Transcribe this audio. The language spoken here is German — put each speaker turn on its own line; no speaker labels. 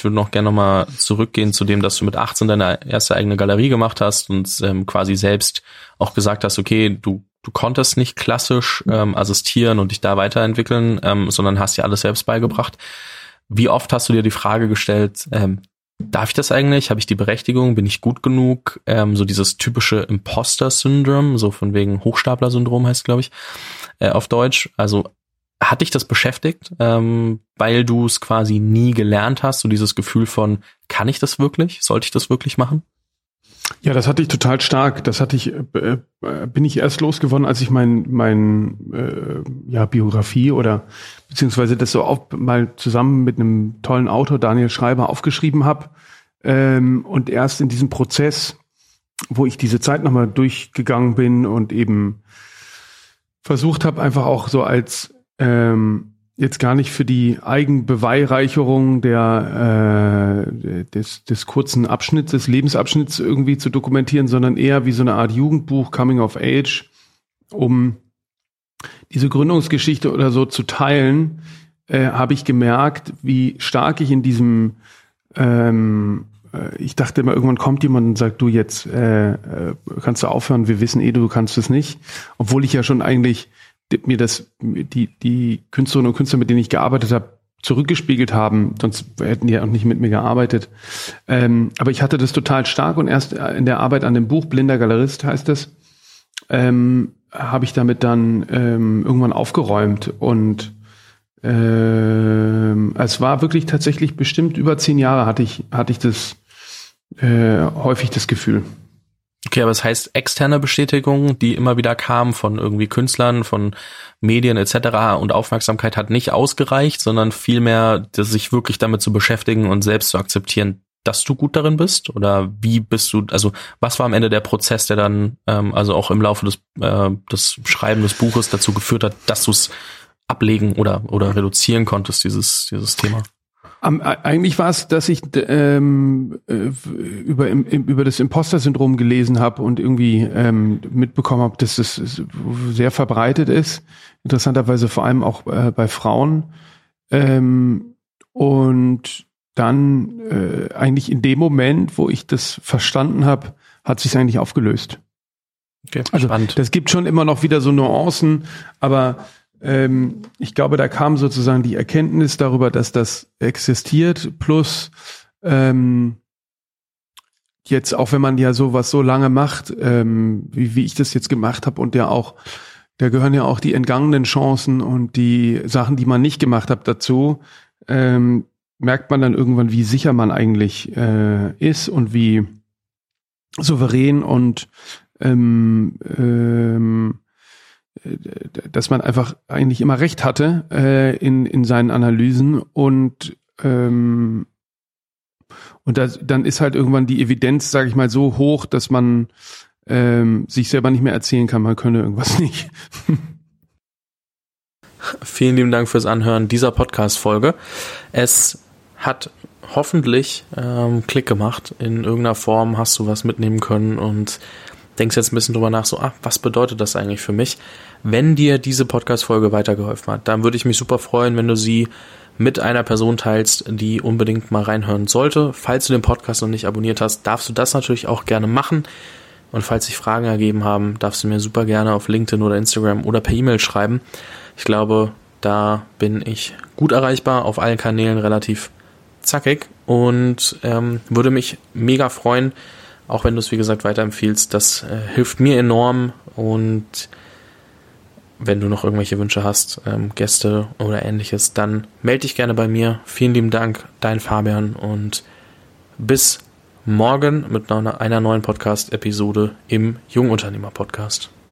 ich würde noch gerne nochmal zurückgehen zu dem, dass du mit 18 deine erste eigene Galerie gemacht hast und ähm, quasi selbst auch gesagt hast, okay, du du konntest nicht klassisch ähm, assistieren und dich da weiterentwickeln, ähm, sondern hast dir alles selbst beigebracht. Wie oft hast du dir die Frage gestellt, ähm, darf ich das eigentlich? Habe ich die Berechtigung? Bin ich gut genug? Ähm, so dieses typische Imposter-Syndrom, so von wegen Hochstapler-Syndrom heißt, glaube ich, äh, auf Deutsch. Also hat dich das beschäftigt, ähm, weil du es quasi nie gelernt hast, so dieses Gefühl von, kann ich das wirklich? Sollte ich das wirklich machen?
Ja, das hatte ich total stark. Das hatte ich, äh, äh, bin ich erst losgeworden, als ich mein, mein äh, ja, Biografie oder beziehungsweise das so auf, mal zusammen mit einem tollen Autor, Daniel Schreiber, aufgeschrieben habe. Ähm, und erst in diesem Prozess, wo ich diese Zeit nochmal durchgegangen bin und eben versucht habe, einfach auch so als ähm, jetzt gar nicht für die Eigenbeweihreicherung der, äh, des, des kurzen Abschnitts, des Lebensabschnitts irgendwie zu dokumentieren, sondern eher wie so eine Art Jugendbuch, Coming of Age, um diese Gründungsgeschichte oder so zu teilen, äh, habe ich gemerkt, wie stark ich in diesem ähm, äh, ich dachte immer, irgendwann kommt jemand und sagt, du jetzt äh, äh, kannst du aufhören, wir wissen eh, du kannst es nicht. Obwohl ich ja schon eigentlich mir das, die, die Künstlerinnen und Künstler, mit denen ich gearbeitet habe, zurückgespiegelt haben, sonst hätten die ja auch nicht mit mir gearbeitet. Ähm, aber ich hatte das total stark und erst in der Arbeit an dem Buch Blinder Galerist heißt es, ähm, habe ich damit dann ähm, irgendwann aufgeräumt und ähm, es war wirklich tatsächlich bestimmt über zehn Jahre hatte ich hatte ich das äh, häufig das Gefühl.
Okay, aber es das heißt externe Bestätigung, die immer wieder kam von irgendwie Künstlern, von Medien etc. und Aufmerksamkeit hat nicht ausgereicht, sondern vielmehr sich wirklich damit zu beschäftigen und selbst zu akzeptieren, dass du gut darin bist? Oder wie bist du, also was war am Ende der Prozess, der dann, ähm, also auch im Laufe des, äh, des Schreiben des Buches dazu geführt hat, dass du es ablegen oder, oder reduzieren konntest, dieses, dieses Thema?
Um, eigentlich war es, dass ich ähm, äh, über, im, über das Imposter-Syndrom gelesen habe und irgendwie ähm, mitbekommen habe, dass es sehr verbreitet ist. Interessanterweise vor allem auch äh, bei Frauen. Ähm, und dann äh, eigentlich in dem Moment, wo ich das verstanden habe, hat sich eigentlich aufgelöst. Okay, also spannend. das gibt schon immer noch wieder so Nuancen, aber ähm, ich glaube, da kam sozusagen die Erkenntnis darüber, dass das existiert, plus ähm, jetzt auch wenn man ja sowas so lange macht, ähm, wie, wie ich das jetzt gemacht habe und ja auch, da gehören ja auch die entgangenen Chancen und die Sachen, die man nicht gemacht hat, dazu, ähm, merkt man dann irgendwann, wie sicher man eigentlich äh, ist und wie souverän und ähm, ähm, dass man einfach eigentlich immer recht hatte äh, in, in seinen Analysen und ähm, und das, dann ist halt irgendwann die Evidenz, sage ich mal, so hoch, dass man ähm, sich selber nicht mehr erzählen kann, man könne irgendwas nicht.
Vielen lieben Dank fürs Anhören dieser Podcast-Folge. Es hat hoffentlich ähm, Klick gemacht. In irgendeiner Form hast du was mitnehmen können und denkst jetzt ein bisschen drüber nach, so, ah, was bedeutet das eigentlich für mich? Wenn dir diese Podcast-Folge weitergeholfen hat, dann würde ich mich super freuen, wenn du sie mit einer Person teilst, die unbedingt mal reinhören sollte. Falls du den Podcast noch nicht abonniert hast, darfst du das natürlich auch gerne machen. Und falls sich Fragen ergeben haben, darfst du mir super gerne auf LinkedIn oder Instagram oder per E-Mail schreiben. Ich glaube, da bin ich gut erreichbar, auf allen Kanälen relativ zackig und ähm, würde mich mega freuen, auch wenn du es wie gesagt weiterempfiehlst. Das äh, hilft mir enorm und wenn du noch irgendwelche Wünsche hast, ähm, Gäste oder ähnliches, dann melde dich gerne bei mir. Vielen lieben Dank, dein Fabian und bis morgen mit einer neuen Podcast-Episode im Jungunternehmer-Podcast.